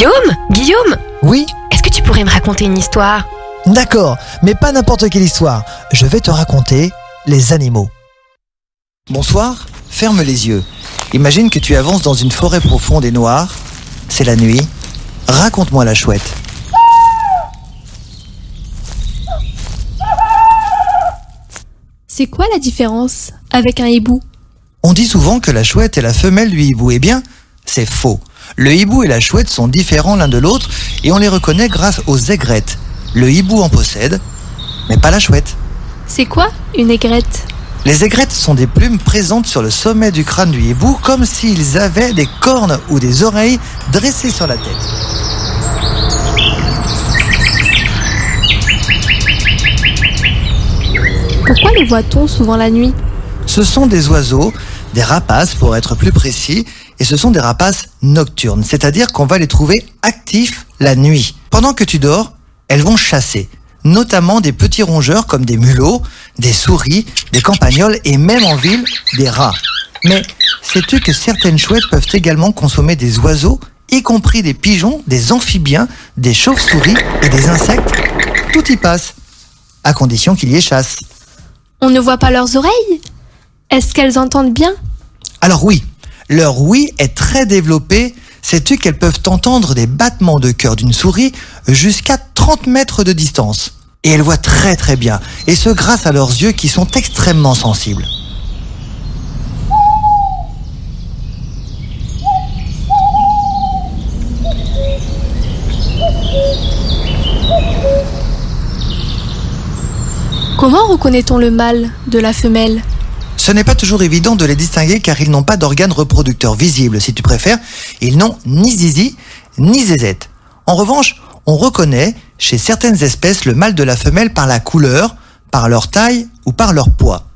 Guillaume Guillaume Oui Est-ce que tu pourrais me raconter une histoire? D'accord, mais pas n'importe quelle histoire. Je vais te raconter les animaux. Bonsoir, ferme les yeux. Imagine que tu avances dans une forêt profonde et noire. C'est la nuit. Raconte-moi la chouette. C'est quoi la différence avec un hibou? On dit souvent que la chouette est la femelle du hibou. Eh bien, c'est faux. Le hibou et la chouette sont différents l'un de l'autre et on les reconnaît grâce aux aigrettes. Le hibou en possède, mais pas la chouette. C'est quoi une aigrette? Les aigrettes sont des plumes présentes sur le sommet du crâne du hibou comme s'ils avaient des cornes ou des oreilles dressées sur la tête. Pourquoi les voit-on souvent la nuit? Ce sont des oiseaux, des rapaces pour être plus précis, et ce sont des rapaces nocturnes, c'est-à-dire qu'on va les trouver actifs la nuit. Pendant que tu dors, elles vont chasser, notamment des petits rongeurs comme des mulots, des souris, des campagnols et même en ville, des rats. Mais sais-tu que certaines chouettes peuvent également consommer des oiseaux, y compris des pigeons, des amphibiens, des chauves-souris et des insectes? Tout y passe, à condition qu'il y ait chasse. On ne voit pas leurs oreilles? Est-ce qu'elles entendent bien? Alors oui, leur oui est très développé. Sais-tu qu'elles peuvent entendre des battements de cœur d'une souris jusqu'à 30 mètres de distance? Et elles voient très très bien, et ce grâce à leurs yeux qui sont extrêmement sensibles. Comment reconnaît-on le mâle de la femelle? Ce n'est pas toujours évident de les distinguer car ils n'ont pas d'organes reproducteurs visibles, si tu préfères. Ils n'ont ni zizi, ni zézette. En revanche, on reconnaît chez certaines espèces le mâle de la femelle par la couleur, par leur taille ou par leur poids.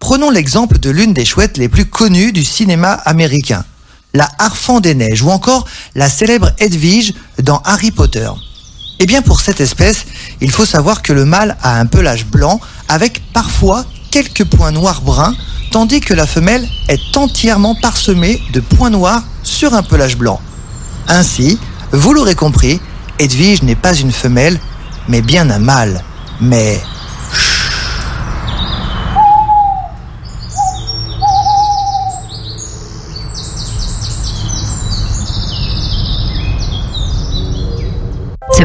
Prenons l'exemple de l'une des chouettes les plus connues du cinéma américain, la Harfang des Neiges ou encore la célèbre Edwige dans Harry Potter. Eh bien pour cette espèce, il faut savoir que le mâle a un pelage blanc avec parfois quelques points noirs bruns, tandis que la femelle est entièrement parsemée de points noirs sur un pelage blanc. Ainsi, vous l'aurez compris, Edwige n'est pas une femelle, mais bien un mâle. Mais Ce